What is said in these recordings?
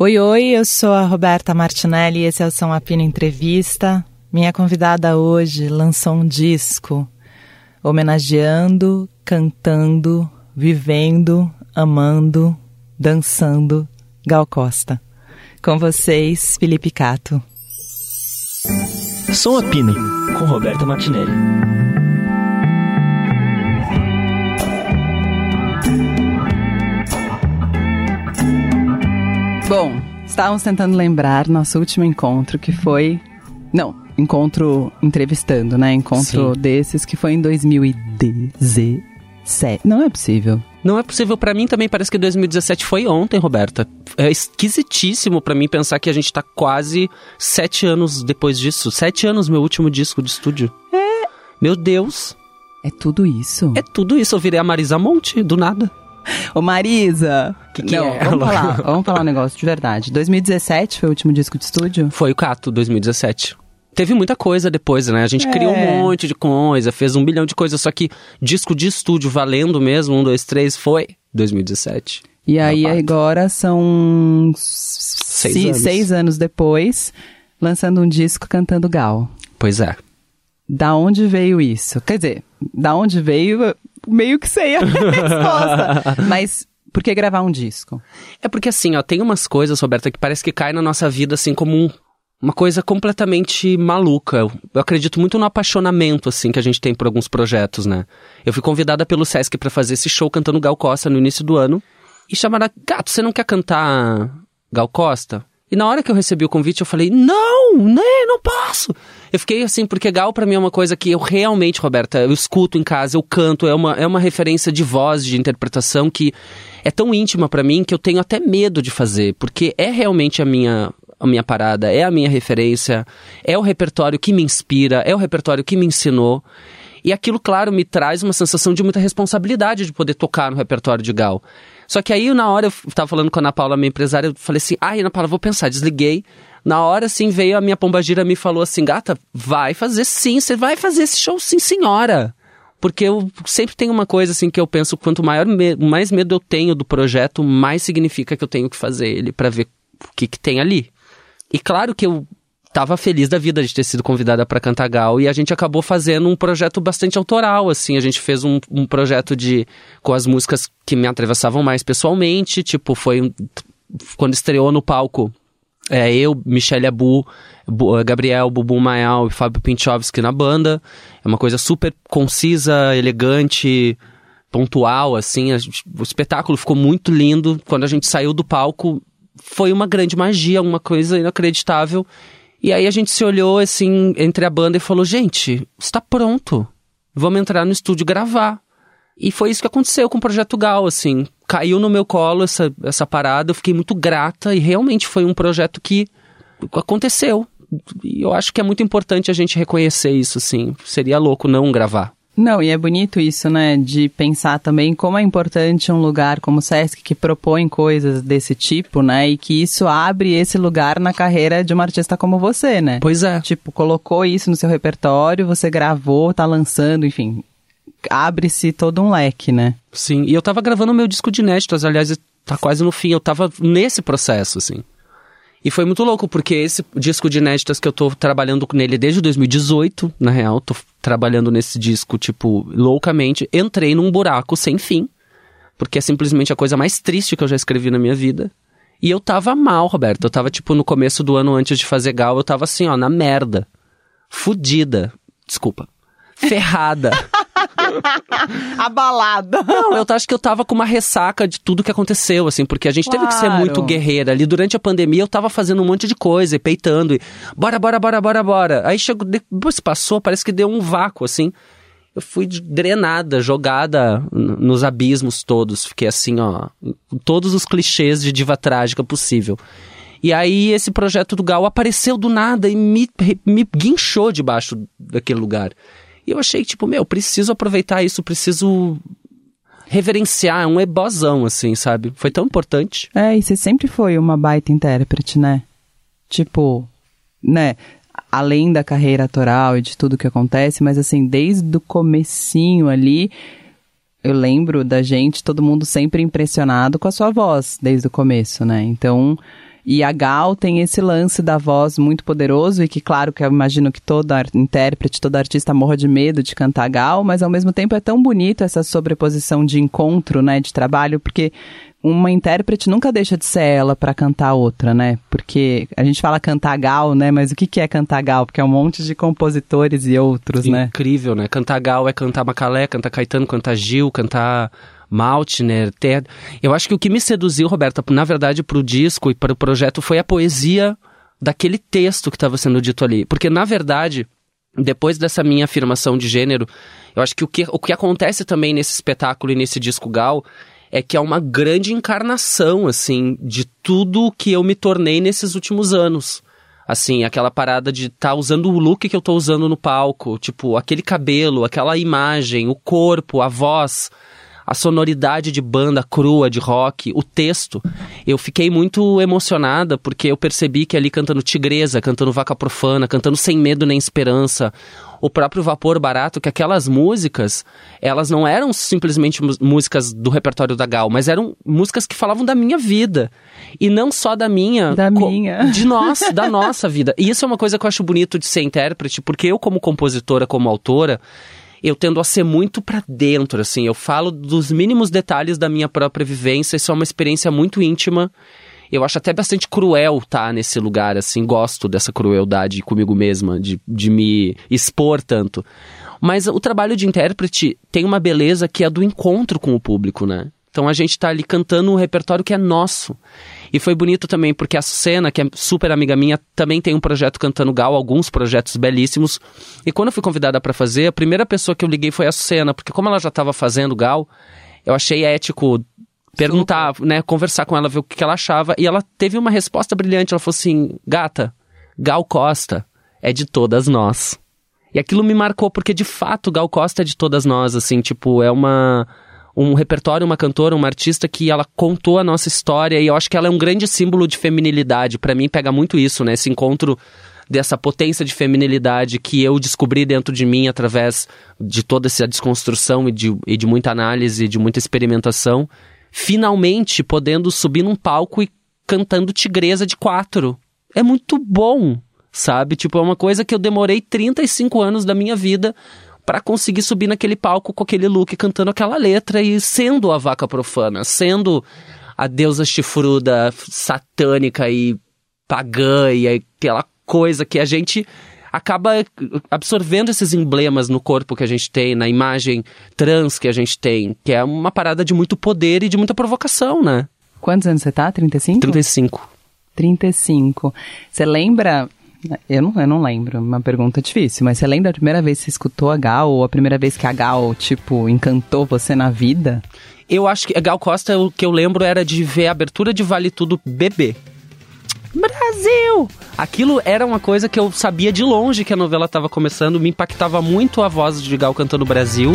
Oi, oi, eu sou a Roberta Martinelli e esse é o São Apino Entrevista. Minha convidada hoje lançou um disco homenageando, cantando, vivendo, amando, dançando Gal Costa. Com vocês, Felipe Cato. Som Apino, com Roberta Martinelli. Bom, estávamos tentando lembrar nosso último encontro, que foi. Não, encontro entrevistando, né? Encontro Sim. desses que foi em 2017. Não é possível. Não é possível pra mim também, parece que 2017 foi ontem, Roberta. É esquisitíssimo pra mim pensar que a gente tá quase sete anos depois disso. Sete anos, meu último disco de estúdio. É. Meu Deus, É tudo isso. é tudo isso. Eu virei a Marisa Monte, do nada. Ô Marisa! Que que Não, é? Vamos falar, vamos falar um negócio de verdade. 2017 foi o último disco de estúdio? Foi o Cato, 2017. Teve muita coisa depois, né? A gente É. criou um monte de coisa, fez um bilhão de coisas, só que disco de estúdio valendo mesmo, um, dois, três, foi 2017. E aí parte. agora são seis anos. seis anos depois, lançando um disco cantando Gal. Pois é. Da onde veio isso? Quer dizer, da onde veio, meio que sei a resposta. Mas por que gravar um disco? É porque assim, ó, tem umas coisas, Roberta, que parece que caem na nossa vida assim como um- uma coisa completamente maluca. Eu, eu acredito muito no apaixonamento assim que a gente tem por alguns projetos, né? Eu fui convidada pelo Sesc pra fazer esse show cantando Gal Costa no início do ano e chamaram, gato, você não quer cantar Gal Costa? E na hora que eu recebi o convite, eu falei, não, né, não posso. Eu fiquei assim, porque Gal pra mim é uma coisa que eu realmente, Roberta, eu escuto em casa, eu canto, é uma, é uma referência de voz, de interpretação que é tão íntima pra mim que eu tenho até medo de fazer, porque é realmente a minha a minha parada, é a minha referência, é o repertório que me inspira, é o repertório que me ensinou. E aquilo, claro, me traz uma sensação de muita responsabilidade de poder tocar no repertório de Gal. Só que aí, na hora, eu tava falando com a Ana Paula, minha empresária, eu falei assim, ai, Ana Paula, vou pensar, desliguei. Na hora, assim, veio a minha pombagira me falou assim, gata, vai fazer sim, você vai fazer esse show sim, senhora. Porque eu sempre tenho uma coisa assim que eu penso, quanto maior me- mais medo eu tenho do projeto, mais significa que eu tenho que fazer ele pra ver o que, que tem ali. E claro que eu tava feliz da vida de ter sido convidada para cantar Gal e a gente acabou fazendo um projeto bastante autoral, assim, a gente fez um, um projeto de com as músicas que me atravessavam mais pessoalmente, tipo, foi quando estreou no palco é, eu, Michelle Abu, Bu- Gabriel, Bubu Mael e Fábio Pinchovski na banda. É uma coisa super concisa, elegante, pontual, assim. O espetáculo ficou muito lindo. Quando a gente saiu do palco, foi uma grande magia, uma coisa inacreditável. E aí a gente se olhou, assim, entre a banda e falou: gente, está pronto. Vamos entrar no estúdio gravar. E foi isso que aconteceu com o Projeto Gal, assim. Caiu no meu colo essa, essa parada, eu fiquei muito grata e realmente foi um projeto que aconteceu. E eu acho que é muito importante a gente reconhecer isso, assim. Seria louco não gravar. Não, e é bonito isso, né? De pensar também como é importante um lugar como o Sesc que propõe coisas desse tipo, né? E que isso abre esse lugar na carreira de uma artista como você, né? Pois é. Tipo, colocou isso no seu repertório, você gravou, tá lançando, enfim. Abre-se todo um leque, né? Sim, e eu tava gravando meu disco de inéditos, aliás, tá quase no fim, eu tava nesse processo, assim. E foi muito louco, porque esse disco de inéditas que eu tô trabalhando nele desde 2018, na real, tô trabalhando nesse disco, tipo, loucamente, entrei num buraco sem fim, porque é simplesmente a coisa mais triste que eu já escrevi na minha vida. E eu tava mal, Roberto, eu tava, tipo, no começo do ano antes de fazer Gal, eu tava assim, ó, na merda. Fudida. Desculpa. Ferrada. Abalada. Não, eu acho que eu tava com uma ressaca de tudo que aconteceu, assim, porque a gente teve que ser Claro. muito guerreira. Ali durante a pandemia eu tava fazendo um monte de coisa, e peitando, e bora, bora, bora, bora, bora. Aí chegou, depois passou, parece que deu um vácuo, assim. Eu fui drenada, jogada nos abismos todos. Fiquei assim, ó, com todos os clichês de diva trágica possível. E aí esse projeto do Gal apareceu do nada e me, me guinchou debaixo daquele lugar. E eu achei, tipo, meu, preciso aproveitar isso, preciso reverenciar, é um ebozão, assim, sabe? Foi tão importante. É, e você sempre foi uma baita intérprete, né? Tipo, né? Além da carreira atoral e de tudo que acontece, mas assim, desde o comecinho ali, eu lembro da gente, todo mundo sempre impressionado com a sua voz, desde o começo, né? Então, E a Gal tem esse lance da voz muito poderoso e que, claro, que eu imagino que toda intérprete, todo artista morra de medo de cantar Gal, mas ao mesmo tempo é tão bonito essa sobreposição de encontro, né, de trabalho, porque uma intérprete nunca deixa de ser ela para cantar outra, né? Porque a gente fala cantar gal, né? Mas o que, que é cantar gal? Porque é um monte de compositores e outros, Incrível, né? Incrível, né? Cantar gal é cantar Macalé, cantar Caetano, cantar Gil, cantar Maltner, Ted. Eu acho que o que me seduziu, Roberta, na verdade, para o disco e para o projeto foi a poesia daquele texto que estava sendo dito ali. Porque, na verdade, depois dessa minha afirmação de gênero, eu acho que o que, o que acontece também nesse espetáculo e nesse disco Gal é que é uma grande encarnação, assim, de tudo que eu me tornei nesses últimos anos. Assim, aquela parada de estar tá usando o look que eu tô usando no palco, tipo, aquele cabelo, aquela imagem, o corpo, a voz, a sonoridade de banda crua, de rock, o texto. Eu fiquei muito emocionada porque eu percebi que ali cantando Tigresa, cantando Vaca Profana, cantando Sem Medo Nem Esperança, o próprio Vapor Barato, que aquelas músicas, elas não eram simplesmente músicas do repertório da Gal, mas eram músicas que falavam da minha vida. E não só da minha. Da minha. De nós, da nossa vida. E isso é uma coisa que eu acho bonito de ser intérprete, porque eu, como compositora, como autora, eu tendo a ser muito para dentro, assim. Eu falo dos mínimos detalhes da minha própria vivência. Isso é uma experiência muito íntima eu acho até bastante cruel estar tá, nesse lugar, assim, gosto dessa crueldade comigo mesma, de, de me expor tanto. Mas o trabalho de intérprete tem uma beleza que é do encontro com o público, né? Então a gente está ali cantando um repertório que é nosso. E foi bonito também porque a Cena, que é super amiga minha, também tem um projeto cantando Gal, alguns projetos belíssimos. E quando eu fui convidada para fazer, a primeira pessoa que eu liguei foi a Cena, porque como ela já estava fazendo Gal, eu achei ético perguntar, Super. né, conversar com ela, ver o que ela achava. E ela teve uma resposta brilhante. Ela falou assim: Gata, Gal Costa é de todas nós. E aquilo me marcou, porque de fato Gal Costa é de todas nós, assim, tipo, é uma. Um repertório, uma cantora, uma artista que ela contou a nossa história e eu acho que ela é um grande símbolo de feminilidade. para mim pega muito isso, né? Esse encontro dessa potência de feminilidade que eu descobri dentro de mim através de toda essa desconstrução e de, e de muita análise, de muita experimentação finalmente podendo subir num palco e cantando Tigresa de quatro. É muito bom, sabe? Tipo, é uma coisa que eu demorei 35 anos da minha vida para conseguir subir naquele palco com aquele look, cantando aquela letra e sendo a vaca profana, sendo a deusa chifruda satânica e pagã e aquela coisa que a gente acaba absorvendo esses emblemas no corpo que a gente tem, na imagem trans que a gente tem, que é uma parada de muito poder e de muita provocação, né? Quantos anos você tá? 35? 35. 35. Você lembra eu não, eu não lembro, uma pergunta difícil, mas você lembra a primeira vez que você escutou a Gal, ou a primeira vez que a Gal, tipo, encantou você na vida? Eu acho que a Gal Costa, o que eu lembro era de ver a abertura de Vale Tudo bebê. Brasil! Aquilo era uma coisa que eu sabia de longe que a novela estava começando, me impactava muito a voz de Gal cantando Brasil.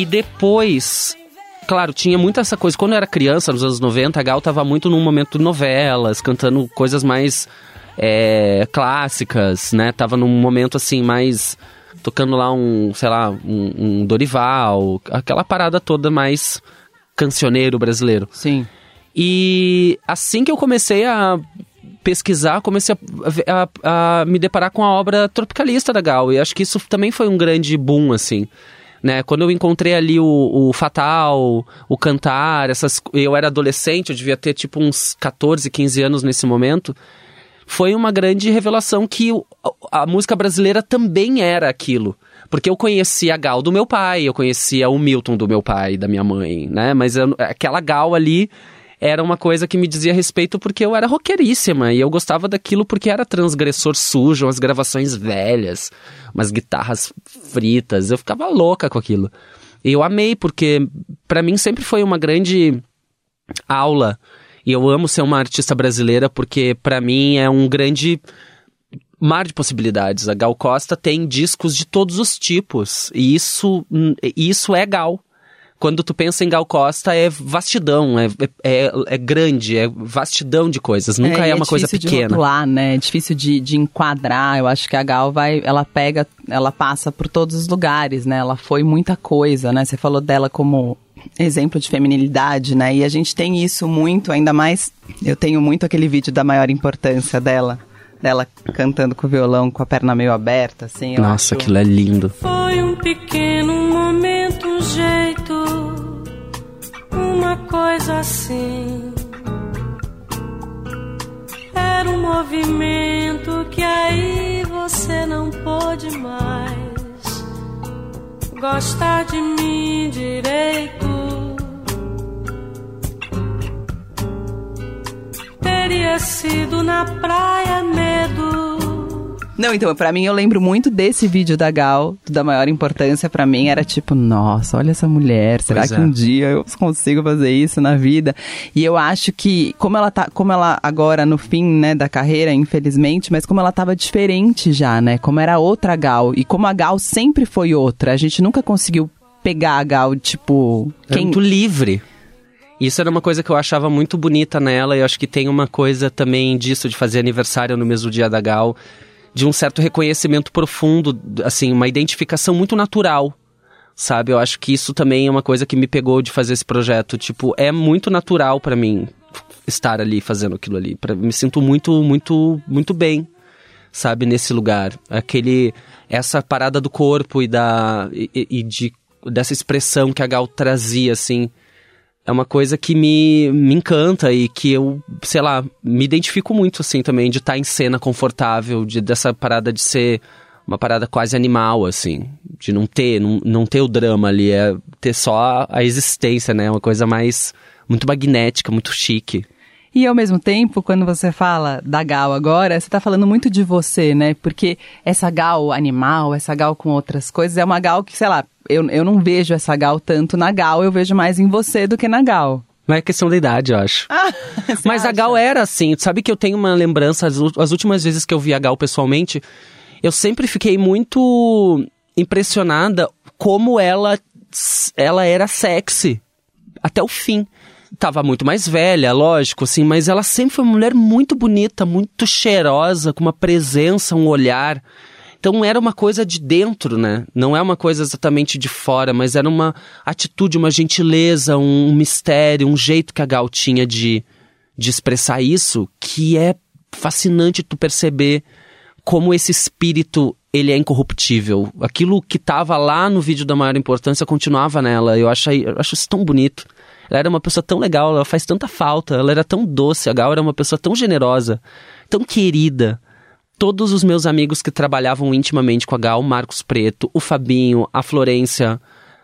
E depois, claro, tinha muita essa coisa. Quando eu era criança, nos anos 90, a Gal tava muito num momento de novelas, cantando coisas mais é, clássicas, né? Tava num momento assim mais. tocando lá um, sei lá, um, um Dorival, aquela parada toda mais cancioneiro brasileiro. Sim. E assim que eu comecei a pesquisar, comecei a, a, a, me deparar com a obra tropicalista da Gal. E acho que isso também foi um grande boom, assim né? Quando eu encontrei ali o, o Fatal, o Cantar, essas, eu era adolescente, eu devia ter tipo uns 14, 15 anos nesse momento. Foi uma grande revelação que a música brasileira também era aquilo. Porque eu conhecia a Gal do meu pai, eu conhecia o Milton do meu pai, da minha mãe, né? Mas eu, aquela Gal ali era uma coisa que me dizia respeito porque eu era roqueiríssima e eu gostava daquilo porque era transgressor sujo, umas gravações velhas, umas guitarras fritas, eu ficava louca com aquilo. E eu amei porque para mim sempre foi uma grande aula E eu amo ser uma artista brasileira porque para mim é um grande mar de possibilidades. A Gal Costa tem discos de todos os tipos e isso isso é Gal quando tu pensa em Gal Costa, é vastidão, é, é, é grande, é vastidão de coisas, nunca é, é uma coisa pequena. É difícil de rotular, né? É difícil de, de enquadrar, eu acho que a Gal vai, ela pega, ela passa por todos os lugares, né? Ela foi muita coisa, né? Você falou dela como exemplo de feminilidade, né? E a gente tem isso muito, ainda mais, eu tenho muito aquele vídeo da maior importância dela, dela cantando com o violão com a perna meio aberta, assim. Nossa, acho... aquilo é lindo. Foi um pequeno momento, uma coisa assim. Era um movimento que aí você não pôde mais gostar de mim direito. teria sido na praia medo. Não, então, para mim eu lembro muito desse vídeo da Gal, da maior importância para mim, era tipo, nossa, olha essa mulher, será pois que é. um dia eu consigo fazer isso na vida? E eu acho que como ela tá, como ela agora no fim, né, da carreira, infelizmente, mas como ela tava diferente já, né? Como era outra Gal e como a Gal sempre foi outra, a gente nunca conseguiu pegar a Gal, tipo, quem... É muito livre. Isso era uma coisa que eu achava muito bonita nela e acho que tem uma coisa também disso de fazer aniversário no mesmo dia da Gal, de um certo reconhecimento profundo, assim, uma identificação muito natural. Sabe? Eu acho que isso também é uma coisa que me pegou de fazer esse projeto, tipo, é muito natural para mim estar ali fazendo aquilo ali. Pra, me sinto muito muito muito bem, sabe, nesse lugar. Aquele essa parada do corpo e da e, e de dessa expressão que a Gal trazia assim, é uma coisa que me, me encanta e que eu, sei lá, me identifico muito, assim, também, de estar tá em cena confortável, de, dessa parada de ser uma parada quase animal, assim, de não ter, não, não ter o drama ali, é ter só a existência, né? Uma coisa mais, muito magnética, muito chique. E ao mesmo tempo, quando você fala da Gal agora, você está falando muito de você, né? Porque essa Gal animal, essa Gal com outras coisas, é uma Gal que, sei lá, eu, eu não vejo essa Gal tanto na Gal, eu vejo mais em você do que na Gal. Mas é questão da idade, eu acho. Ah, Mas acha? a Gal era assim. Sabe que eu tenho uma lembrança, as, as últimas vezes que eu vi a Gal pessoalmente, eu sempre fiquei muito impressionada como ela, ela era sexy. Até o fim tava muito mais velha, lógico, assim, mas ela sempre foi uma mulher muito bonita, muito cheirosa, com uma presença, um olhar. Então era uma coisa de dentro, né? Não é uma coisa exatamente de fora, mas era uma atitude, uma gentileza, um mistério, um jeito que a Gal tinha de, de expressar isso, que é fascinante tu perceber como esse espírito ele é incorruptível. Aquilo que estava lá no vídeo da maior importância continuava nela. Eu acho, eu acho isso tão bonito. Ela era uma pessoa tão legal, ela faz tanta falta, ela era tão doce, a Gal era uma pessoa tão generosa, tão querida. Todos os meus amigos que trabalhavam intimamente com a Gal, Marcos Preto, o Fabinho, a Florência,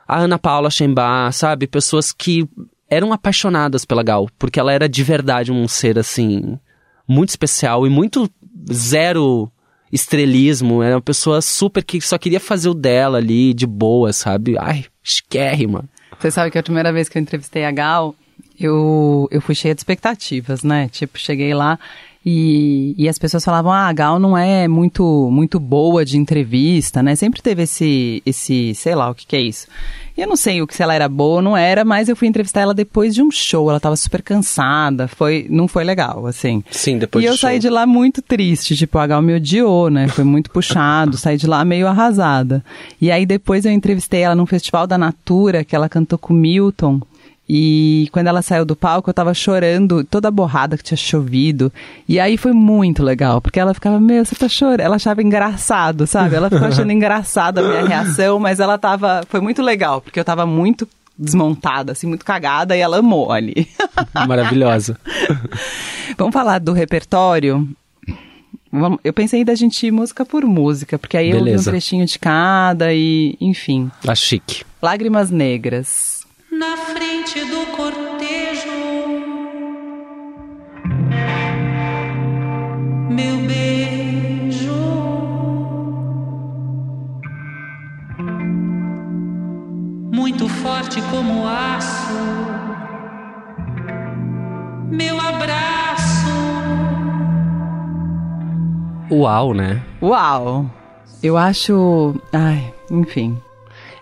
a Ana Paula Chembá, sabe? Pessoas que eram apaixonadas pela Gal, porque ela era de verdade um ser assim, muito especial e muito zero estrelismo. Era uma pessoa super que só queria fazer o dela ali, de boa, sabe? Ai, esquérrima. Você sabe que a primeira vez que eu entrevistei a Gal, eu, eu fui cheia de expectativas, né? Tipo, cheguei lá e, e as pessoas falavam, ah, a Gal não é muito, muito boa de entrevista, né? Sempre teve esse, esse, sei lá, o que que é isso. E eu não sei o que se ela era boa ou não era, mas eu fui entrevistar ela depois de um show. Ela tava super cansada, foi, não foi legal, assim. Sim, depois E eu show. saí de lá muito triste, tipo, a Gal me odiou, né? Foi muito puxado, saí de lá meio arrasada. E aí depois eu entrevistei ela num festival da Natura, que ela cantou com Milton. E quando ela saiu do palco, eu tava chorando, toda borrada que tinha chovido. E aí foi muito legal, porque ela ficava, meu, você tá chorando. Ela achava engraçado, sabe? Ela ficou achando engraçada a minha reação, mas ela tava. Foi muito legal, porque eu tava muito desmontada, assim, muito cagada, e ela amou ali. Maravilhosa. Vamos falar do repertório? Eu pensei da gente ir música por música, porque aí Beleza. eu vi um trechinho de cada e, enfim. A chique. Lágrimas Negras na frente do cortejo. Meu beijo, muito forte como aço. Meu abraço. Uau, né? Uau! Eu acho. Ai, enfim.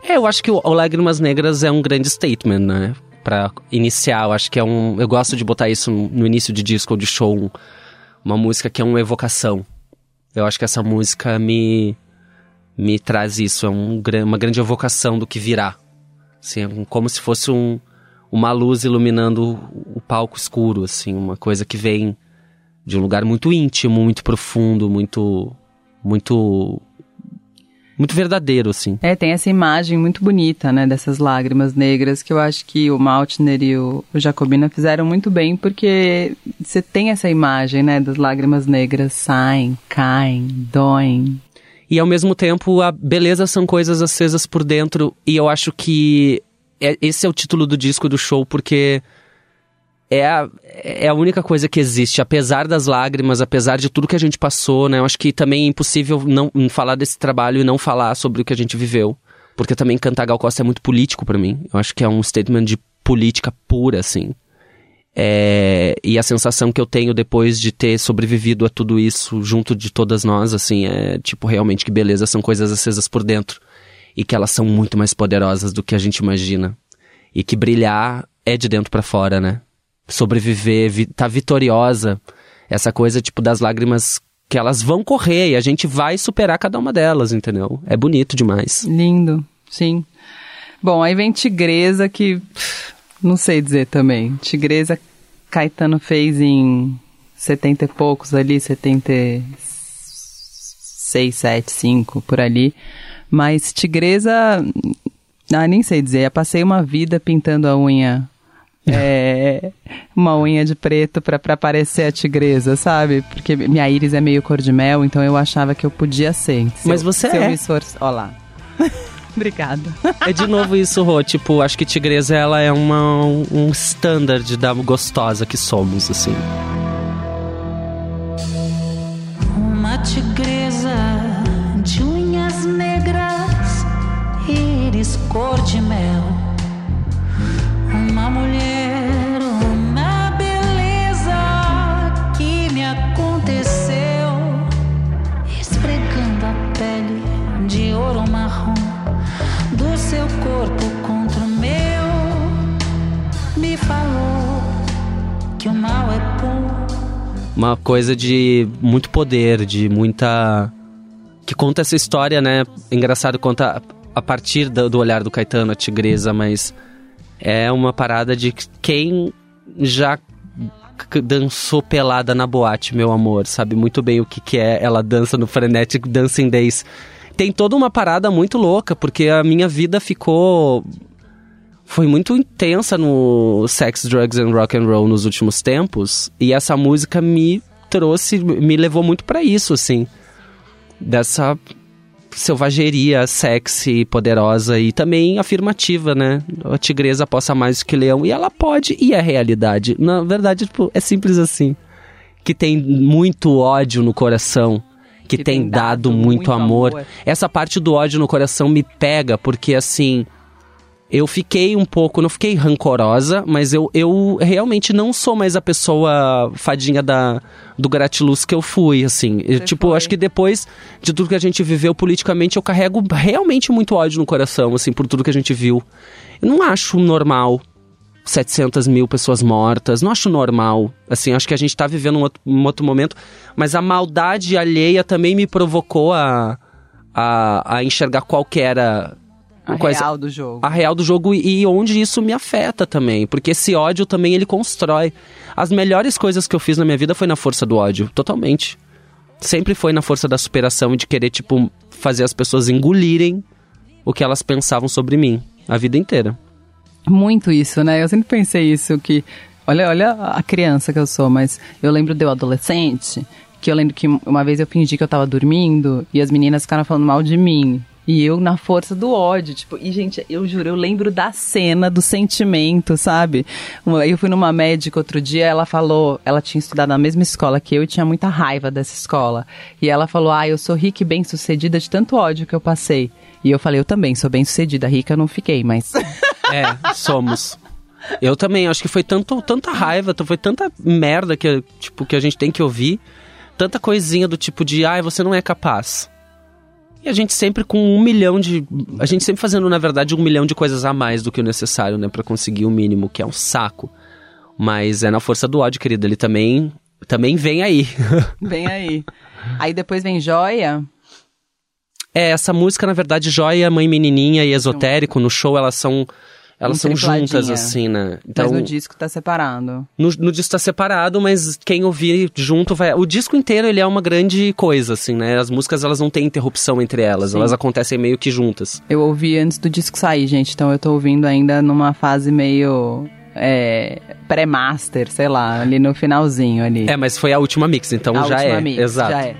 É, eu acho que o, Lágrimas Negras é um grande statement, né? Pra iniciar, eu acho que é um. Eu gosto de botar isso no início de disco ou de show. Uma música que é uma evocação. Eu acho que essa música me. me traz isso. É um, uma grande evocação do que virá. Assim, é como se fosse um, uma luz iluminando o palco escuro, assim, uma coisa que vem de um lugar muito íntimo, muito profundo, muito muito muito verdadeiro, assim. É, tem essa imagem muito bonita, né, dessas lágrimas negras, que eu acho que o Maltner e o, o Jacobina fizeram muito bem, porque você tem essa imagem, né, das lágrimas negras saem, caem, doem. E ao mesmo tempo, a beleza são coisas acesas por dentro, e eu acho que é, esse é o título do disco do show, porque é a, é a única coisa que existe, apesar das lágrimas, apesar de tudo que a gente passou, né? Eu acho que também é impossível não falar desse trabalho e não falar sobre o que a gente viveu. Porque também cantar Gal Costa é muito político para mim. Eu acho que é um statement de política pura, assim. É, e a sensação que eu tenho depois de ter sobrevivido a tudo isso junto de todas nós, assim, é tipo, realmente que beleza, são coisas acesas por dentro. E que elas são muito mais poderosas do que a gente imagina. E que brilhar é de dentro para fora, né? Sobreviver, vi, tá vitoriosa. Essa coisa, tipo, das lágrimas que elas vão correr e a gente vai superar cada uma delas, entendeu? É bonito demais. Lindo, sim. Bom, aí vem Tigresa, que não sei dizer também. Tigresa, Caetano fez em 70 e poucos ali, 76, 7, 5, por ali. Mas Tigresa, ah, nem sei dizer. Eu passei uma vida pintando a unha é, uma unha de preto para parecer a tigresa, sabe? Porque minha íris é meio cor de mel, então eu achava que eu podia ser. Se Mas eu, você se é. Eu me esforço... Ó lá. Obrigada. É de novo isso, Rô. Tipo, acho que tigresa ela é uma, um standard da gostosa que somos, assim. Uma tigresa de unhas negras, íris cor de mel Uma coisa de muito poder, de muita. que conta essa história, né? Engraçado, conta a partir do, olhar do Caetano, a tigresa, mas é uma parada de quem já dançou pelada na boate, meu amor, sabe muito bem o que, que é. Ela dança no Frenetic Dancing Days. Tem toda uma parada muito louca, porque a minha vida ficou. Foi muito intensa no sex, drugs and rock and roll nos últimos tempos. E essa música me trouxe, me levou muito para isso, assim. Dessa selvageria sexy, poderosa e também afirmativa, né? A tigresa possa mais que leão. E ela pode, e é realidade. Na verdade, tipo, é simples assim. Que tem muito ódio no coração. Que, que tem, tem, dado, dado muito, muito amor. amor. Essa parte do ódio no coração me pega, porque assim eu fiquei um pouco, não fiquei rancorosa, mas eu, eu realmente não sou mais a pessoa fadinha da, do gratiluz que eu fui, assim. Eu, tipo, foi. acho que depois de tudo que a gente viveu politicamente, eu carrego realmente muito ódio no coração, assim, por tudo que a gente viu. Eu não acho normal 700 mil pessoas mortas, não acho normal. Assim, acho que a gente tá vivendo um outro, um outro momento, mas a maldade alheia também me provocou a, a, a enxergar qual que era a coisa, real do jogo. A real do jogo e onde isso me afeta também. Porque esse ódio também ele constrói. As melhores coisas que eu fiz na minha vida foi na força do ódio, totalmente. Sempre foi na força da superação e de querer, tipo, fazer as pessoas engolirem o que elas pensavam sobre mim a vida inteira. Muito isso, né? Eu sempre pensei isso, que. Olha, olha a criança que eu sou, mas eu lembro de eu adolescente, que eu lembro que uma vez eu fingi que eu tava dormindo e as meninas ficaram falando mal de mim. E eu na força do ódio, tipo, e gente, eu juro, eu lembro da cena, do sentimento, sabe? Eu fui numa médica outro dia, ela falou, ela tinha estudado na mesma escola que eu e tinha muita raiva dessa escola. E ela falou: "Ah, eu sou rica e bem-sucedida de tanto ódio que eu passei". E eu falei: "Eu também sou bem-sucedida, rica eu não fiquei, mas É, somos. Eu também, acho que foi tanto, tanta raiva, foi tanta merda que, tipo, que a gente tem que ouvir tanta coisinha do tipo de, ai, você não é capaz. E a gente sempre com um milhão de. A gente sempre fazendo, na verdade, um milhão de coisas a mais do que o necessário, né? Pra conseguir o mínimo, que é um saco. Mas é na força do ódio, querido. Ele também. Também vem aí. Vem aí. Aí depois vem Joia. É, essa música, na verdade, Joia, Mãe Menininha e Esotérico, no show elas são. Elas Um são juntas, assim, né? mas no disco tá separado. No, no disco tá separado, mas quem ouvir junto vai. O disco inteiro ele é uma grande coisa, assim, né? As músicas elas não têm interrupção entre elas, Sim. elas acontecem meio que juntas. Eu ouvi antes do disco sair, gente, então eu tô ouvindo ainda numa fase meio. É, pré-master, sei lá, ali no finalzinho ali. É, mas foi a última mix, então A já última é. mix, Exato. Já é.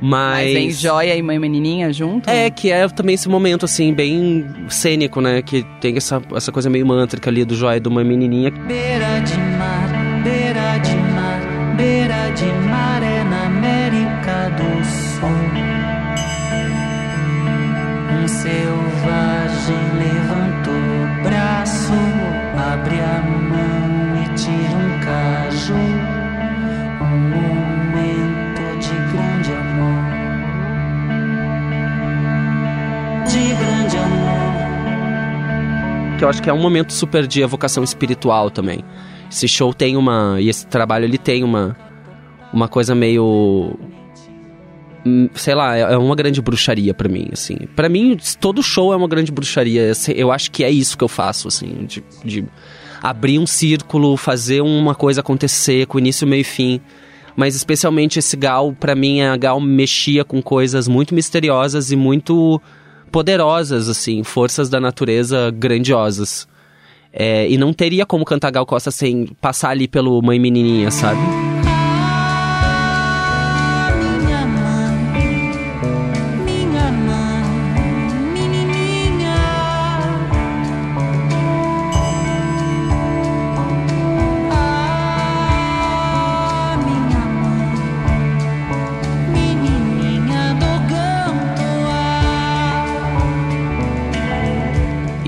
Mas. Mas vem Joia e Mãe Menininha junto? É, que é também esse momento, assim, bem cênico, né? Que tem essa, essa coisa meio mântrica ali do Joia e de uma menininha. Beira de mar, beira de mar, beira de mar que eu acho que é um momento super de evocação espiritual também. Esse show tem uma. E esse trabalho ele tem uma. Uma coisa meio. hum, Sei lá, é é uma grande bruxaria pra mim, assim. Pra mim, todo show é uma grande bruxaria. Eu acho que é isso que eu faço, assim. De, de abrir um círculo, fazer uma coisa acontecer com início, meio e fim. Mas especialmente esse Gal, pra mim, a Gal mexia com coisas muito misteriosas e muito poderosas, assim, forças da natureza grandiosas. É, e não teria como cantar Gal Costa sem passar ali pelo Mãe Menininha, sabe?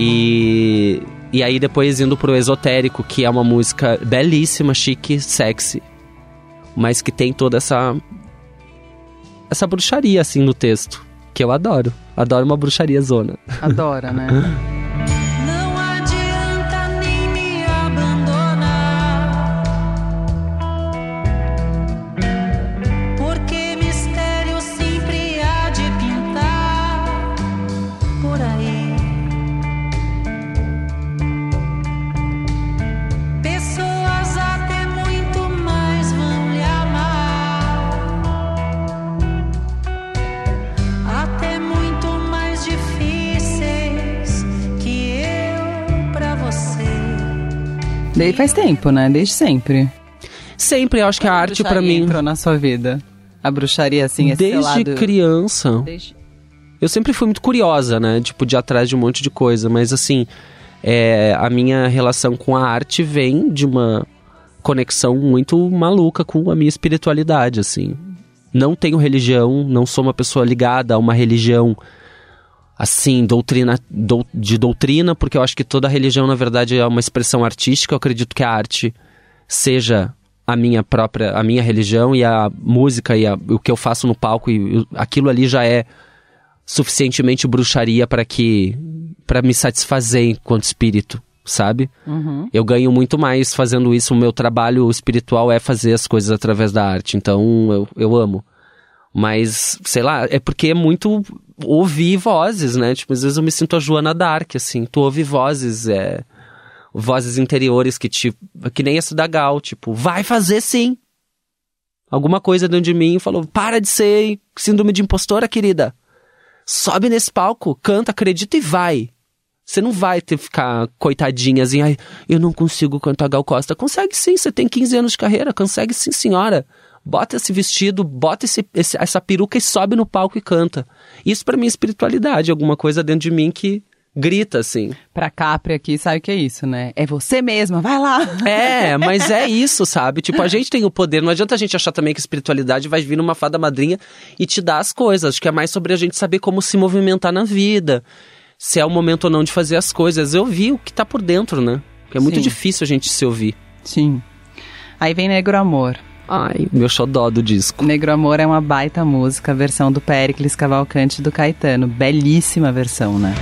E, e aí depois indo pro Esotérico, que é uma música belíssima, chique, sexy, mas que tem toda essa essa bruxaria assim no texto, que eu adoro. Adoro uma bruxaria zona. Adora, né? Daí faz tempo, né? Desde sempre. Sempre, eu acho que a arte pra bruxaria mim entrou na sua vida. A bruxaria, assim, esse desde lado... criança. Desde... Eu sempre fui muito curiosa, né? Tipo, de ir atrás de um monte de coisa, mas assim, é, a minha relação com a arte vem de uma conexão muito maluca com a minha espiritualidade, assim. Não tenho religião, não sou uma pessoa ligada a uma religião assim, doutrina, dou- de doutrina, porque eu acho que toda religião, na verdade, é uma expressão artística. Eu acredito que a arte seja a minha própria, a minha religião e a música e a- o que eu faço no palco e aquilo ali já é suficientemente bruxaria para que para me satisfazer enquanto espírito, sabe? Uhum. Eu ganho muito mais fazendo isso. O meu trabalho espiritual é fazer as coisas através da arte. Então eu, eu amo. Mas, sei lá, é porque é muito ouvir vozes, né? Tipo, às vezes eu me sinto a Joana Dark, assim. Tu ouve vozes, é. Vozes interiores que te. Que nem essa da Gal, tipo, vai fazer sim. Alguma coisa dentro de mim falou: para de ser síndrome de impostora, querida. Sobe nesse palco, canta, acredita e vai. Você não vai ter ficar coitadinha assim, ai, eu não consigo cantar Gal Costa. Consegue sim, você tem 15 anos de carreira, consegue sim, senhora. Bota esse vestido, bota esse, esse- essa peruca e sobe no palco e canta. Isso pra mim é espiritualidade, alguma coisa dentro de mim que grita assim. Pra Capri aqui, sabe o que é isso, né? É você mesma, vai lá! É, mas é isso, sabe? Tipo, a gente tem o poder. Não adianta a gente achar também que espiritualidade vai vir numa fada madrinha e te dar as coisas. Acho que é mais sobre a gente saber como se movimentar na vida. Se é o momento ou não de fazer as coisas. Eu vi o que tá por dentro, né? Que é muito Sim. difícil a gente se ouvir. Sim. Aí vem Negro Amor. Ai, meu xodó do disco. Negro Amor é uma baita música, versão do Pericles Cavalcante do Caetano. Belíssima versão, né?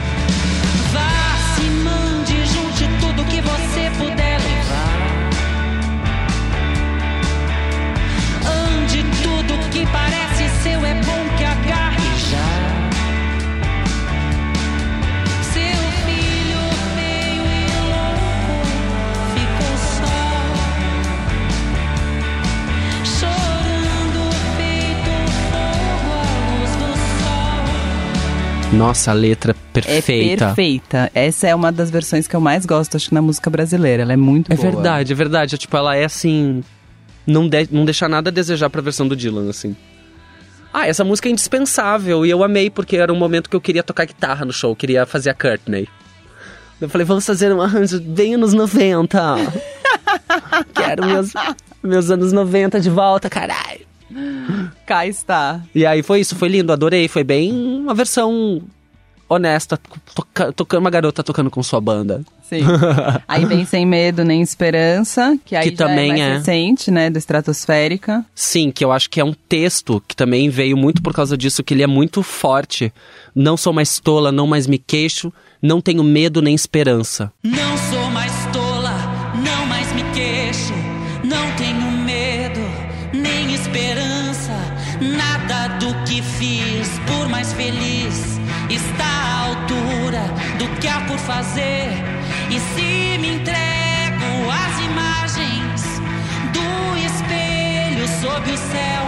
Nossa, a letra perfeita. É perfeita. Essa é uma das versões que eu mais gosto, acho que na música brasileira. Ela é muito É boa. verdade, é verdade. Tipo, ela é assim. Não, de, não deixa nada a desejar pra versão do Dylan, assim. Ah, essa música é indispensável e eu amei porque era um momento que eu queria tocar guitarra no show, queria fazer a Courtney. Eu falei, vamos fazer um arranjo bem anos 90. Quero meus, meus anos 90 de volta, caralho. Cá está. E aí foi isso, foi lindo, adorei. Foi bem uma versão honesta, toca- tocando uma garota tocando com sua banda. Sim. aí vem Sem Medo Nem Esperança, que aí Que já também é mais é. recente, né, do Estratosférica. Sim, que eu acho que é um texto que também veio muito por causa disso, que ele é muito forte. Não sou mais tola, não mais me queixo, não tenho medo nem esperança. Não sou espelho sob o céu,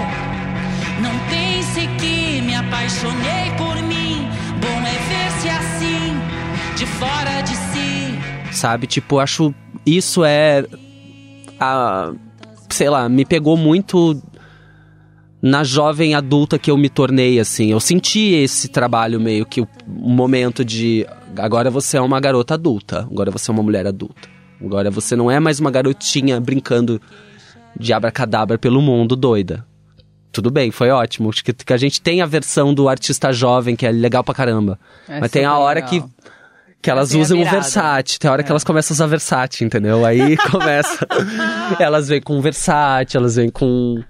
não pense que me apaixonei por mim. Bom é ver-se assim, de fora de si. Sabe? Tipo, acho isso é a sei lá, me pegou muito na jovem adulta que eu me tornei assim. Eu senti esse trabalho meio que o momento de agora você é uma garota adulta, agora você é uma mulher adulta. Agora você não é mais uma garotinha brincando de abracadabra pelo mundo doida. Tudo bem, foi ótimo. Acho que, que a gente tem a versão do artista jovem, que é legal pra caramba. É Mas tem a super hora legal. que que elas a usam o. Versace. Tem a hora que elas começam a usar Versace, entendeu? Aí começa. elas vêm com Versace, elas vêm com.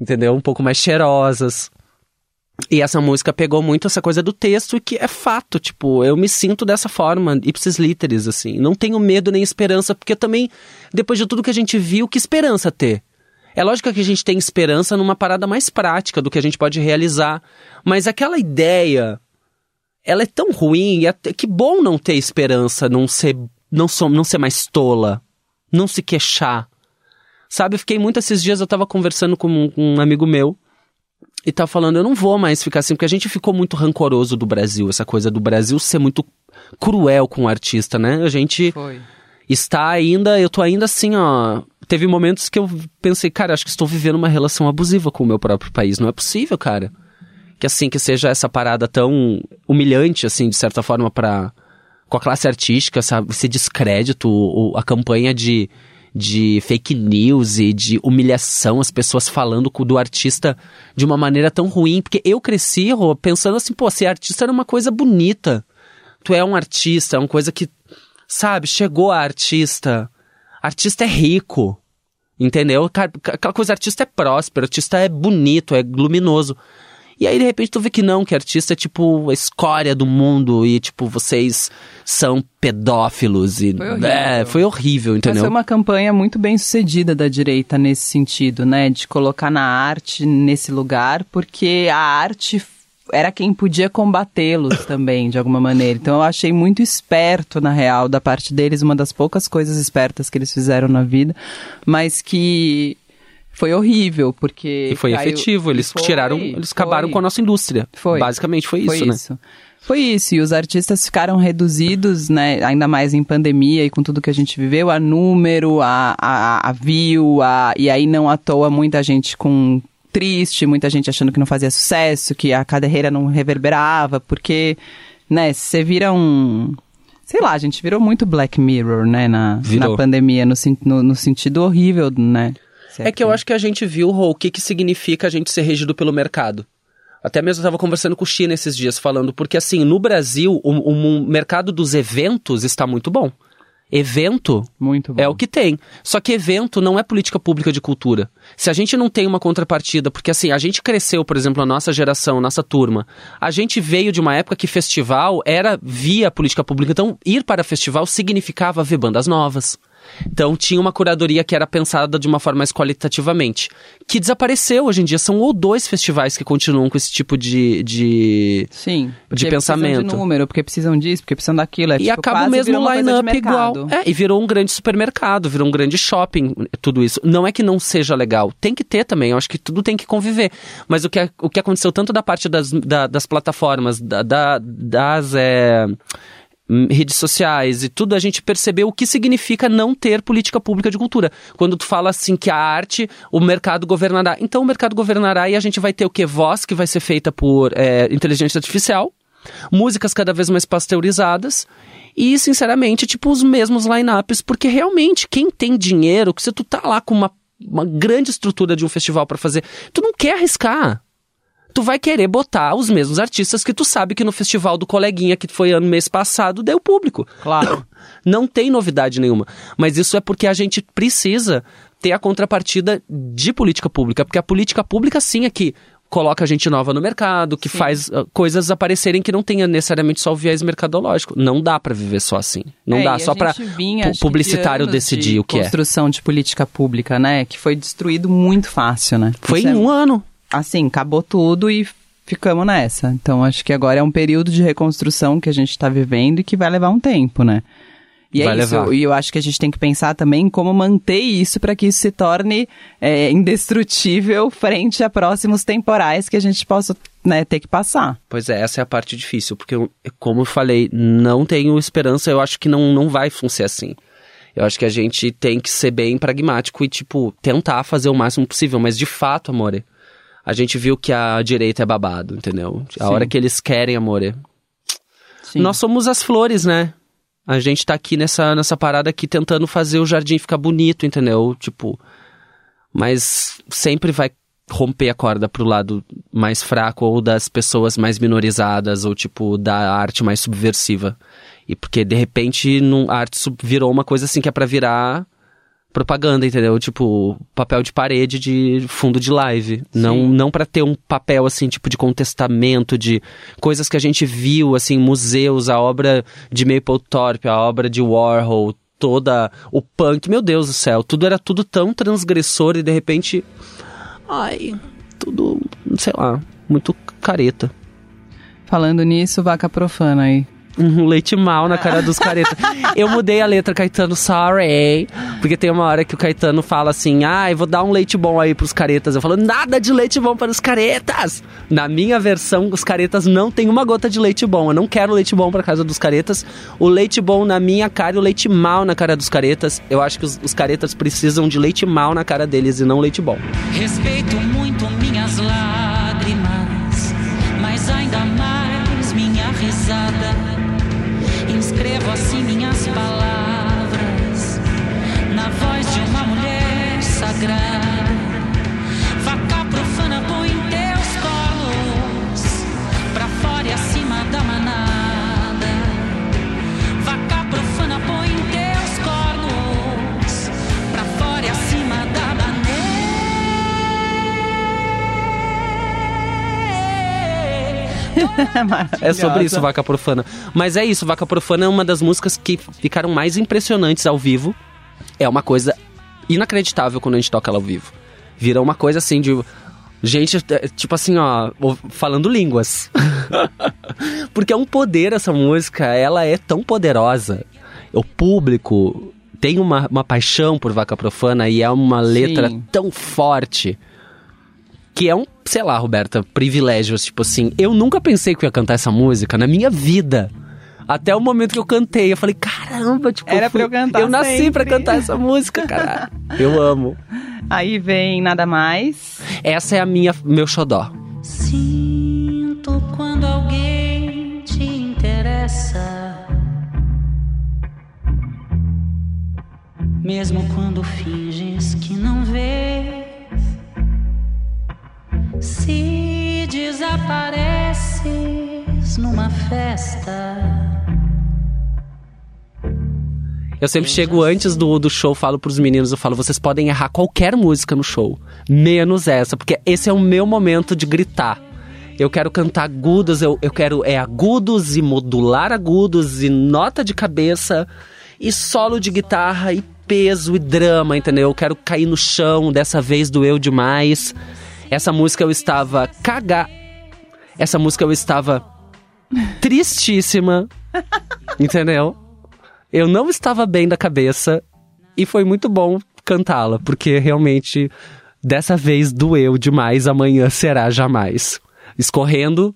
Entendeu? Um pouco mais cheirosas. E essa música pegou muito essa coisa do texto, que é fato. Tipo, eu me sinto dessa forma, ipsis literis, assim. Não tenho medo nem esperança, porque também, depois de tudo que a gente viu, que esperança ter? É lógico que a gente tem esperança numa parada mais prática do que a gente pode realizar. Mas aquela ideia ela é tão ruim, até, que bom não ter esperança, não ser, não, som, não ser mais tola, não se queixar. Sabe, eu fiquei muito esses dias, eu tava conversando com um, com um amigo meu, e tava falando, eu não vou mais ficar assim, porque a gente ficou muito rancoroso do Brasil, essa coisa do Brasil ser muito cruel com o artista, né? A gente Foi. está ainda, eu tô ainda assim, ó. Teve momentos que eu pensei, cara, acho que estou vivendo uma relação abusiva com o meu próprio país. Não é possível, cara. Que assim, que seja essa parada tão humilhante, assim, de certa forma, para com a classe artística, sabe? Esse descrédito, a campanha de, de fake news e de humilhação, as pessoas falando do artista de uma maneira tão ruim. Porque eu cresci, pensando assim, pô, ser artista era uma coisa bonita. Tu é um artista, é uma coisa que, sabe, chegou a artista. Artista é rico. Entendeu? Aquela coisa, artista é próspero, artista é bonito, é luminoso. E aí, de repente, tu vê que não, que artista é tipo a escória do mundo e, tipo, vocês são pedófilos e. Foi horrível. É, foi horrível, entendeu? foi uma campanha muito bem sucedida da direita nesse sentido, né? De colocar na arte nesse lugar, porque a arte era quem podia combatê-los também, de alguma maneira. Então eu achei muito esperto, na real, da parte deles, uma das poucas coisas espertas que eles fizeram na vida, mas que foi horrível, porque. E foi caiu- efetivo, eles Foi, tiraram, eles foi. acabaram com a nossa indústria. Foi. Basicamente foi isso, Foi né? isso. Foi isso, e os artistas ficaram reduzidos, né, ainda mais em pandemia e com tudo que a gente viveu, a número, a, a, a view, a, e aí não à toa muita gente com triste, muita gente achando que não fazia sucesso, que a carreira não reverberava, porque, né, você vira um... Sei lá, a gente virou muito Black Mirror, né, na, Virou. na pandemia, no, no, no sentido horrível, né? Se É que eu acho que a gente viu, Rô, o que, que significa a gente ser regido pelo mercado. Até mesmo eu estava conversando com o China esses dias, falando, porque assim, no Brasil, o, o mercado dos eventos está muito bom. Evento Muito bom. é o que tem. Só que evento não é política pública de cultura. Se a gente não tem uma contrapartida, porque assim, a gente cresceu, por exemplo, a nossa geração, nossa turma, a gente veio de uma época que festival era via política pública. Então, ir para festival significava ver bandas novas. Então, tinha uma curadoria que era pensada de uma forma mais qualitativamente. Que desapareceu hoje em dia. São ou dois festivais que continuam com esse tipo de. de... Sim. de pensamento. Precisam de número, porque precisam disso, porque precisam daquilo. É, E tipo, acaba mesmo de line-up igual. É, e virou um grande supermercado, virou um grande shopping, tudo isso. Não é que não seja legal, tem que ter também, eu acho que tudo tem que conviver. Mas o que, o que aconteceu tanto da parte das, da- das plataformas, da- da- das é, redes sociais e tudo, a gente percebeu o que significa não ter política pública de cultura. Quando tu fala assim que a arte, o mercado governará. Então o mercado governará e a gente vai ter o que? Voz que vai ser feita por é, inteligência artificial, músicas cada vez mais pasteurizadas e, sinceramente, tipo, os mesmos lineups, porque realmente, quem tem dinheiro, que se tu tá lá com uma, uma grande estrutura de um festival pra fazer, tu não quer arriscar. Tu vai querer botar os mesmos artistas que tu sabe que no festival do coleguinha que foi ano mês passado deu público. Claro. Não tem novidade nenhuma. Mas isso é porque a gente precisa ter a contrapartida de política pública. Porque a política pública, sim, é que coloca gente nova no mercado, que faz ah, coisas aparecerem que não tenha necessariamente só o viés mercadológico. Não dá pra viver só assim. Não É, dá só a pra gente vinha, pu- acho que, publicitário de decidir de o que é. construção de política pública, né? Que foi destruído muito fácil, né? Foi Isso em é- um ano. Assim, acabou tudo e ficamos nessa. Então, acho que agora é um período de reconstrução que a gente está vivendo e que vai levar um tempo, né? E Vai é isso. levar. E eu acho que a gente tem que pensar também em como manter isso para que isso se torne é, indestrutível frente a próximos temporais que a gente possa né, ter que passar. Pois é, essa é a parte difícil, porque, eu- como eu falei, não tenho esperança, eu acho que não, não vai funcionar assim. Eu acho que a gente tem que ser bem pragmático e, tipo, tentar fazer o máximo possível, mas de fato, amore, a gente viu que a direita é babado, entendeu? A Sim. hora que eles querem, amore. Sim. Nós somos as flores, né? A gente tá aqui nessa, nessa parada aqui tentando fazer o jardim ficar bonito, entendeu? Tipo, mas sempre vai romper a corda pro lado mais fraco ou das pessoas mais minorizadas ou tipo da arte mais subversiva. E porque de repente não, a arte virou uma coisa assim que é pra virar propaganda, entendeu? Tipo, papel de parede de fundo de live. Não, não para ter um papel assim, tipo de contestamento de coisas que a gente viu assim, museus, a obra de Mapplethorpe, a obra de Warhol, toda o punk, meu Deus do céu, tudo era tudo tão transgressor e de repente ai, tudo, sei lá, muito careta. Falando nisso, vaca profana aí. Um leite mal na cara dos caretas. Eu mudei a letra, Caetano, sorry. Porque tem uma hora que o Caetano fala assim: ah, eu vou dar um leite bom aí pros caretas. Eu falo, nada de leite bom para os caretas. Na minha versão, os caretas não tem uma gota de leite bom. Eu não quero leite bom pra casa dos caretas. O leite bom na minha cara e o leite mal na cara dos caretas. Eu acho que os, os caretas precisam de leite mal na cara deles e não leite bom. Respeito muito É sobre isso, Vaca Profana. Mas é isso, Vaca Profana é uma das músicas que ficaram mais impressionantes ao vivo. É uma coisa inacreditável quando a gente toca ela ao vivo. Vira uma coisa assim de. Gente, é, tipo assim, ó, falando línguas. Porque é um poder essa música, ela é tão poderosa. O público tem uma, uma paixão por Vaca Profana e é uma letra Sim. tão forte que é um, sei lá, Roberta, privilégio, tipo assim, eu nunca pensei que eu ia cantar essa música na minha vida. Até o momento que eu cantei, eu falei, caramba, tipo, Era fui- pra eu cantar Eu nasci sempre. pra cantar essa música, cara. Eu amo. Aí vem nada mais. Essa é a minha, meu xodó. Sinto quando alguém te interessa. Mesmo quando finges que não vês. Se desapareces numa festa. Eu sempre chego antes do, do show, falo pros meninos, eu falo, vocês podem errar qualquer música no show, menos essa, porque esse é o meu momento de gritar. Eu quero cantar agudos, eu, eu quero é agudos e modular agudos e nota de cabeça e solo de guitarra e peso e drama, entendeu? Eu quero cair no chão, dessa vez doeu demais. Essa música eu estava cagar. Essa música eu estava tristíssima, entendeu? Eu não estava bem da cabeça e foi muito bom cantá-la, porque realmente dessa vez doeu demais, amanhã será jamais. Escorrendo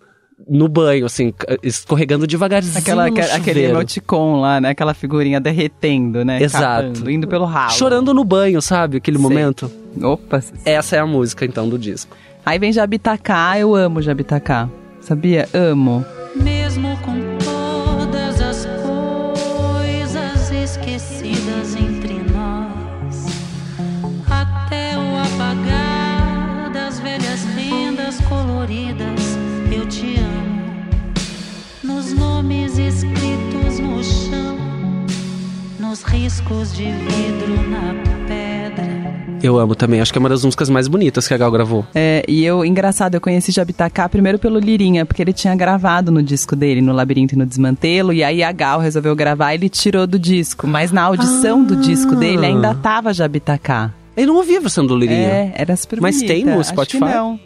no banho, assim, escorregando devagarzinho Aquela, no aquele emoticon lá, né? Aquela figurinha derretendo, né? Exato. Capando, indo pelo ralo. Chorando no banho, sabe? Aquele Sei. momento. Opa. Essa é a música, então, do disco. Aí vem Jabitacá, eu amo Jabitacá. Sabia? Amo. Mesmo riscos de vidro na pedra. Eu amo também, acho que é uma das músicas mais bonitas que a Gal gravou. É, e eu, engraçado, eu conheci Jabitacá primeiro pelo Lirinha, porque ele tinha gravado no disco dele, no Labirinto e no Desmantelo, e aí a Gal resolveu gravar e ele tirou do disco. Mas na audição do disco dele ainda tava Jabitacá. Eu não ouvi a versão do Lirinha. É, era super Mas bonita. tem no Acho que Spotify? não.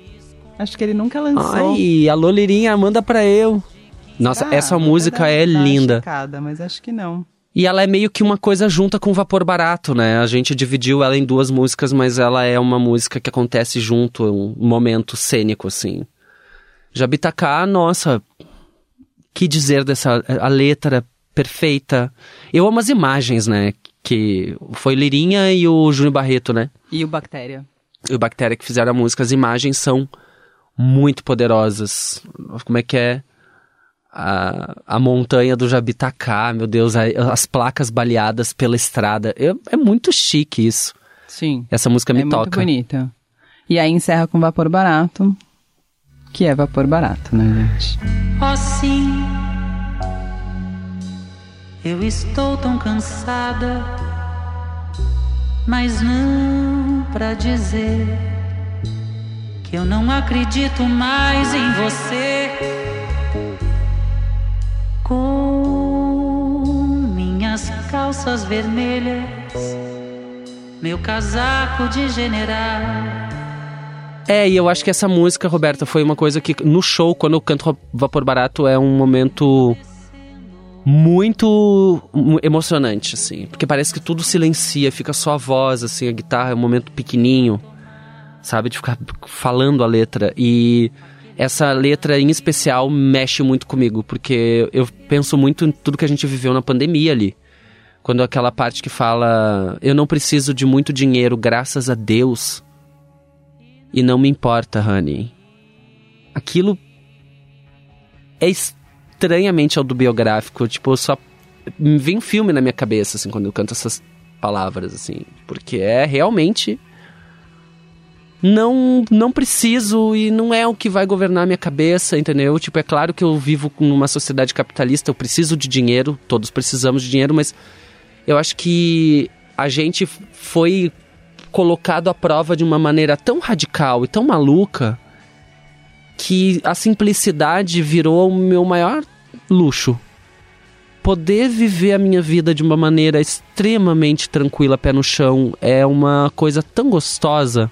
Acho que ele nunca lançou. Ai, alô Lirinha, manda pra eu. Nossa, Ah, essa música é linda. checada, mas acho que não. E ela é meio que uma coisa junta com Vapor Barato, né? A gente dividiu ela em duas músicas, mas ela é uma música que acontece junto, um momento cênico, assim. Jabitacá, nossa, que dizer dessa... A letra perfeita. Eu amo as imagens, né? Que foi Lirinha e o Júnior Barreto, né? E o Bactéria? e o Bactéria que fizeram a música, as imagens são muito poderosas. Como é que é? A, a montanha do Jabitacá, meu Deus, a- as placas baleadas pela estrada. Eu- é muito chique isso. Sim. Essa música me é muito toca. bonita. E aí encerra com Vapor Barato, que é Vapor Barato, né, gente? Oh, sim, eu estou tão cansada, mas não pra dizer que eu não acredito mais em você. Com minhas calças vermelhas, meu casaco de general. É, e eu acho que essa música, Roberta, foi uma coisa que no show, quando eu canto Vapor Barato, é um momento muito mu- emocionante, assim. Porque parece que tudo silencia, fica só a voz, assim, a guitarra é um momento pequenininho, sabe? De ficar falando a letra. E essa letra em especial mexe muito comigo, porque eu penso muito em tudo que a gente viveu na pandemia ali. Quando aquela parte que fala: Eu não preciso de muito dinheiro, graças a Deus. E não me importa, honey. Aquilo é estranhamente autobiográfico. Tipo, só. Vem um filme na minha cabeça, assim, quando eu canto essas palavras, assim. Porque é realmente. Não, não preciso e não é o que vai governar a minha cabeça, entendeu? Tipo, é claro que eu vivo numa sociedade capitalista, eu preciso de dinheiro, todos precisamos de dinheiro, mas eu acho que a gente foi colocado à prova de uma maneira tão radical e tão maluca que a simplicidade virou o meu maior luxo. Poder viver a minha vida de uma maneira extremamente tranquila, pé no chão, é uma coisa tão gostosa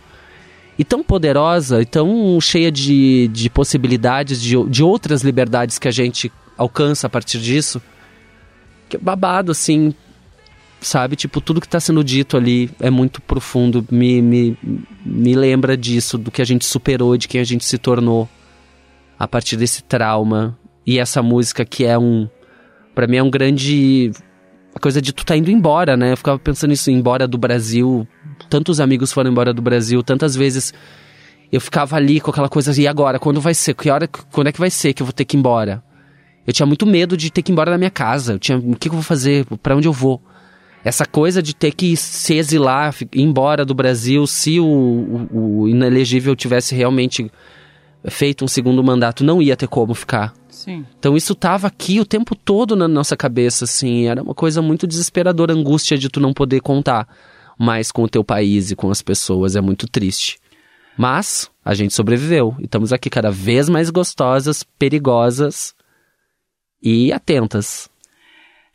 e tão poderosa e tão cheia de, de possibilidades, de, de outras liberdades que a gente alcança a partir disso, que é babado, assim, sabe? Tipo, tudo que tá sendo dito ali é muito profundo, me, me, me lembra disso, do que a gente superou, de quem a gente se tornou a partir desse trauma. E essa música que é um. Pra mim é um grande. Coisa de tu tá indo embora, né? Eu ficava pensando nisso, embora do Brasil. Tantos amigos foram embora do Brasil, tantas vezes eu ficava ali com aquela coisa, e agora? Quando vai ser? Que hora, quando é que vai ser que eu vou ter que ir embora? Eu tinha muito medo de ter que ir embora da minha casa. Eu tinha, o que, eu vou fazer? Pra onde eu vou? Essa coisa de ter que se exilar, ir embora do Brasil, se o, o, o inelegível tivesse realmente feito um segundo mandato, não ia ter como ficar. Sim. Então isso tava aqui o tempo todo na nossa cabeça, assim, era uma coisa muito desesperadora, angústia de tu não poder contar mais com o teu país e com as pessoas, é muito triste. Mas a gente sobreviveu e estamos aqui cada vez mais gostosas, perigosas e atentas.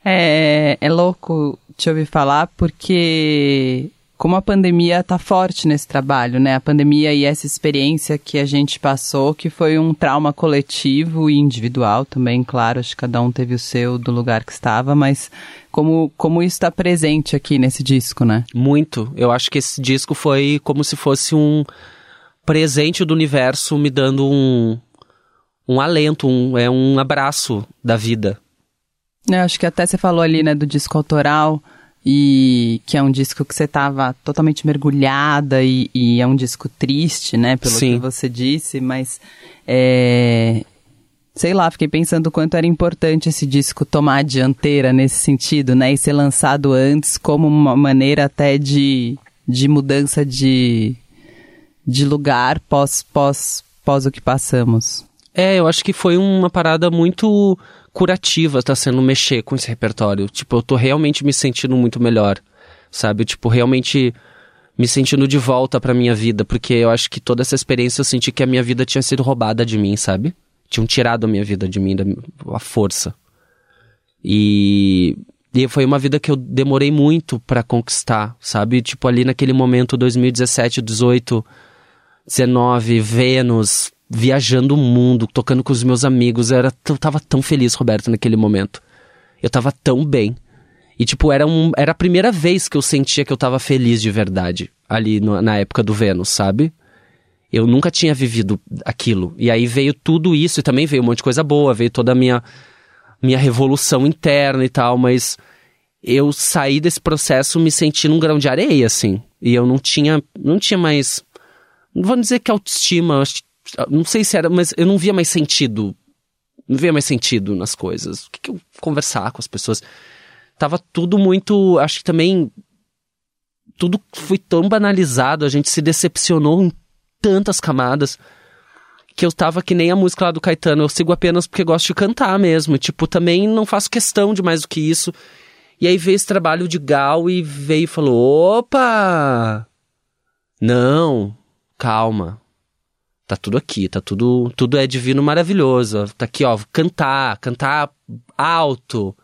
É, é louco te ouvir falar porque como a pandemia tá forte nesse trabalho, né? A pandemia e essa experiência que a gente passou, que foi um trauma coletivo e individual também, claro, acho que cada um teve o seu do lugar que estava, mas como, como isso está presente aqui nesse disco, né? Muito. Eu acho que esse disco foi como se fosse um presente do universo me dando um, um alento, um, é um abraço da vida. Eu acho que até você falou ali, né, do disco autoral e que é um disco que você estava totalmente mergulhada e, e, é um disco triste, né, pelo Sim. que você disse, mas é, sei lá, fiquei pensando o quanto era importante esse disco tomar a dianteira nesse sentido, né, e ser lançado antes como uma maneira até de, de mudança de, de lugar pós, pós, pós o que passamos. É, eu acho que foi uma parada muito curativa tá sendo mexer com esse repertório. Tipo, eu tô realmente me sentindo muito melhor, sabe? Tipo, realmente me sentindo de volta pra minha vida, porque eu acho que toda essa experiência eu senti que a minha vida tinha sido roubada de mim, sabe? Tinham tirado a minha vida de mim, da, a força. E, e foi uma vida que eu demorei muito pra conquistar, sabe? Tipo, ali naquele momento, 2017, 18, 19, Vênus, viajando o mundo, tocando com os meus amigos. Eu, era, eu tava tão feliz, Roberto, naquele momento. Eu tava tão bem. E, tipo, era, um, era a primeira vez que eu sentia que eu tava feliz de verdade. Ali no, na época do Vênus, sabe? Eu nunca tinha vivido aquilo. E aí veio tudo isso, e também veio um monte de coisa boa, veio toda a minha, minha revolução interna e tal, mas eu saí desse processo me sentindo um grão de areia, assim. E eu não tinha, não tinha mais. Não vou dizer que autoestima, não sei se era, mas eu não via mais sentido. Não via mais sentido nas coisas. O que, que eu conversar com as pessoas? Tava tudo muito. Acho que também. Tudo foi tão banalizado, a gente se decepcionou em tantas camadas. Que eu tava que nem a música lá do Caetano. Eu sigo apenas porque gosto de cantar mesmo. Tipo, também não faço questão de mais do que isso. E aí veio esse trabalho de Gal e veio e falou: opa! Não, calma tá tudo aqui, tá tudo, tudo é divino maravilhoso. Tá aqui, ó, cantar, cantar alto,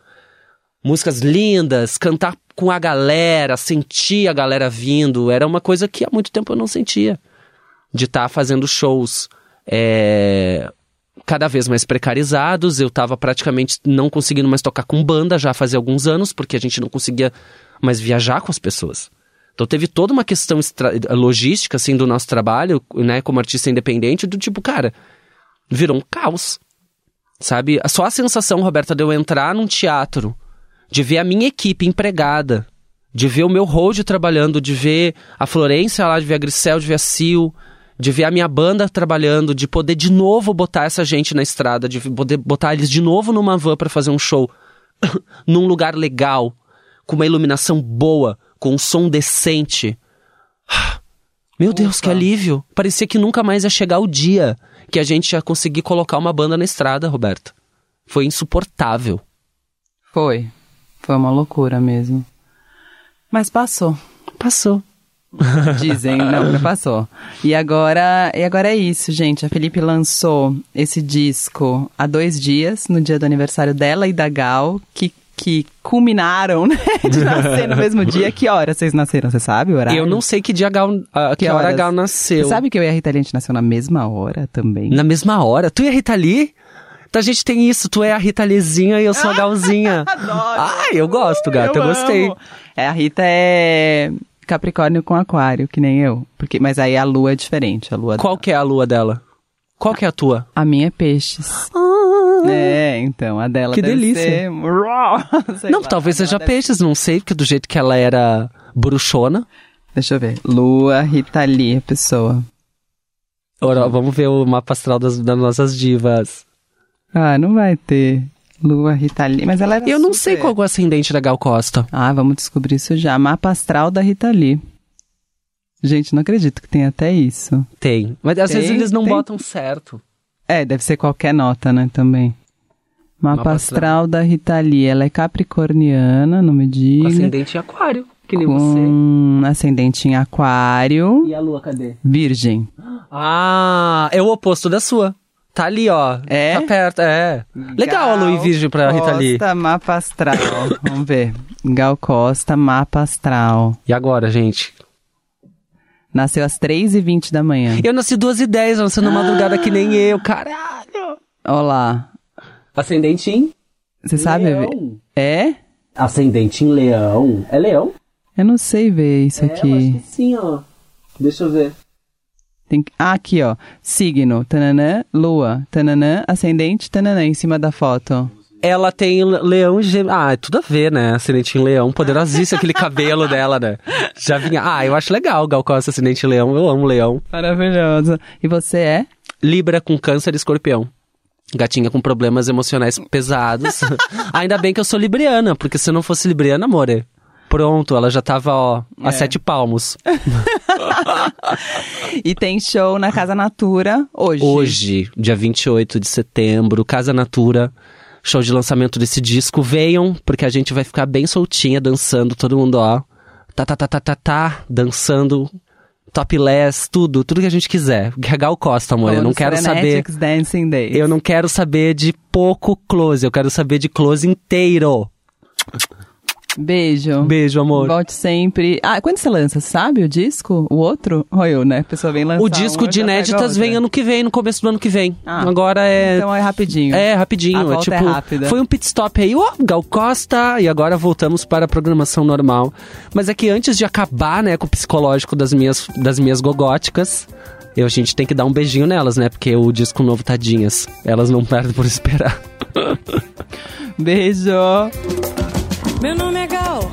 músicas lindas, cantar com a galera, sentir a galera vindo, era uma coisa que há muito tempo eu não sentia. De estar tá fazendo shows é, cada vez mais precarizados, eu tava praticamente não conseguindo mais tocar com banda já fazia alguns anos, porque a gente não conseguia mais viajar com as pessoas. Então teve toda uma questão logística, assim, do nosso trabalho, né, como artista independente, do tipo, cara, virou um caos. Sabe? Só a sensação, Roberta, de eu entrar num teatro, de ver a minha equipe empregada, de ver o meu hold trabalhando, de ver a Florência lá, de ver a Grisel, de ver a Sil, de ver a minha banda trabalhando, de poder de novo botar essa gente na estrada, de poder botar eles de novo numa van para fazer um show num lugar legal, com uma iluminação boa, com um som decente. Meu. Deus, que alívio! Parecia que nunca mais ia chegar o dia que a gente ia conseguir colocar uma banda na estrada, Roberto. Foi insuportável. Foi. Foi uma loucura mesmo. Mas passou. Passou. Dizem, não, não passou. E agora, e agora é isso, gente. A Felipe lançou esse disco há dois dias, no dia do aniversário dela e da Gal, que que culminaram, né? De nascer no mesmo dia. Que hora vocês nasceram? Você sabe o horário? Eu não sei que dia Gal, uh, que, que hora Gal nasceu. Você sabe que eu e a Rita Lee, a gente nasceu na mesma hora também? Na mesma hora? Tu e a Rita Lee? Então a gente tem isso, tu é a Rita Leezinha e eu sou a Galzinha. Adoro! Ah, eu gosto, gata, eu, eu gostei. É, a Rita é Capricórnio com Aquário, que nem eu. Porque, mas aí a lua é diferente, a lua Qual dela. que é a lua dela? Qual que é a tua? A minha é peixes. Ah, é, então, a dela Que delícia. ser... não, lá, talvez seja deve... peixes, não sei, porque do jeito que ela era bruxona. Deixa eu ver. Lua, Rita Lee, pessoa. Ora, vamos ver o mapa astral das, das nossas divas. Ah, não vai ter. Lua, Rita Lee. Mas ela era Eu não super... sei qual é o ascendente da Gal Costa. Ah, vamos descobrir isso já. Mapa astral da Rita Lee. Gente, não acredito que tem até isso. Tem. Mas às Tem, vezes eles não tem. botam certo. É, deve ser qualquer nota, né, também. Mapa, Mapa astral da Rita Lee. Ela é capricorniana, não me Com ascendente em aquário, que nem você. Com ascendente em aquário. E a lua, cadê? Virgem. Ah, é o oposto da sua. Tá ali, ó. É? Tá perto, é. Legal a lua em virgem pra Rita Lee. Costa, mapa astral. Vamos ver. Gal Costa, mapa astral. E agora, gente? Nasceu às 3h20 da manhã. Eu nasci duas e dez, eu nasci na madrugada que nem eu, caralho. Olá. Ascendente em Você sabe? Leão. É? Ascendente em leão. É leão? Eu não sei ver isso aqui. sim, ó. Deixa eu ver. Tem Ah, aqui, ó. Signo, tananã, lua, tananã, ascendente, tananã, em cima da foto. Ela tem le- leão e gêmeo. Ah, é tudo a ver, né? Ascendente em leão. Poderosíssimo aquele cabelo dela, né? Já vinha. Ah, eu acho legal Gal Costa, ascendente em leão. Eu amo leão. Maravilhosa. E você é? Libra com câncer e escorpião. Gatinha com problemas emocionais pesados. Ainda bem que eu sou libriana, porque se eu não fosse libriana, amore. Pronto, ela já tava, ó, a É. sete palmos. E tem show na Casa Natura hoje. Hoje, dia 28 de setembro, Casa Natura, show de lançamento desse disco. Venham, porque a gente vai ficar bem soltinha, dançando, todo mundo, ó. Tá, tá, tá, tá, tá, tá, dançando, topless, tudo, tudo que a gente quiser. Gal Costa, amor. Eu não quero saber. Dancing Days. Eu não quero saber de pouco close, eu quero saber de close inteiro. Beijo. Beijo, amor. Volte sempre. Ah, quando você lança, sabe o disco? O outro? Ou eu, né? A pessoa vem lançar O disco um, de inéditas vem ano que vem, no começo do ano que vem. Ah, Agora é. Então é rapidinho. É, rapidinho. A é volta é tipo, rápida. foi um pit stop aí, ó, Gal Costa, e agora voltamos para a programação normal. Mas é que antes de acabar, né, com o psicológico das minhas, das minhas gogóticas, eu, a gente tem que dar um beijinho nelas, né, porque o disco novo, tadinhas, elas não perdem por esperar. Beijo. Meu nome é Gal.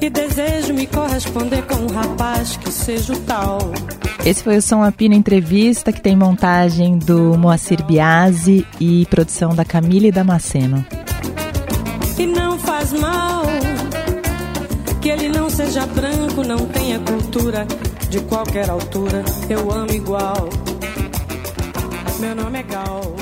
E desejo me corresponder com um rapaz que seja o tal. Esse foi o Som Apino Entrevista, que tem montagem do Moacir Biasi e produção da Camille Damasceno. E não faz mal que ele não seja branco, não tenha cultura de qualquer altura. Eu amo igual. Meu nome é Gal.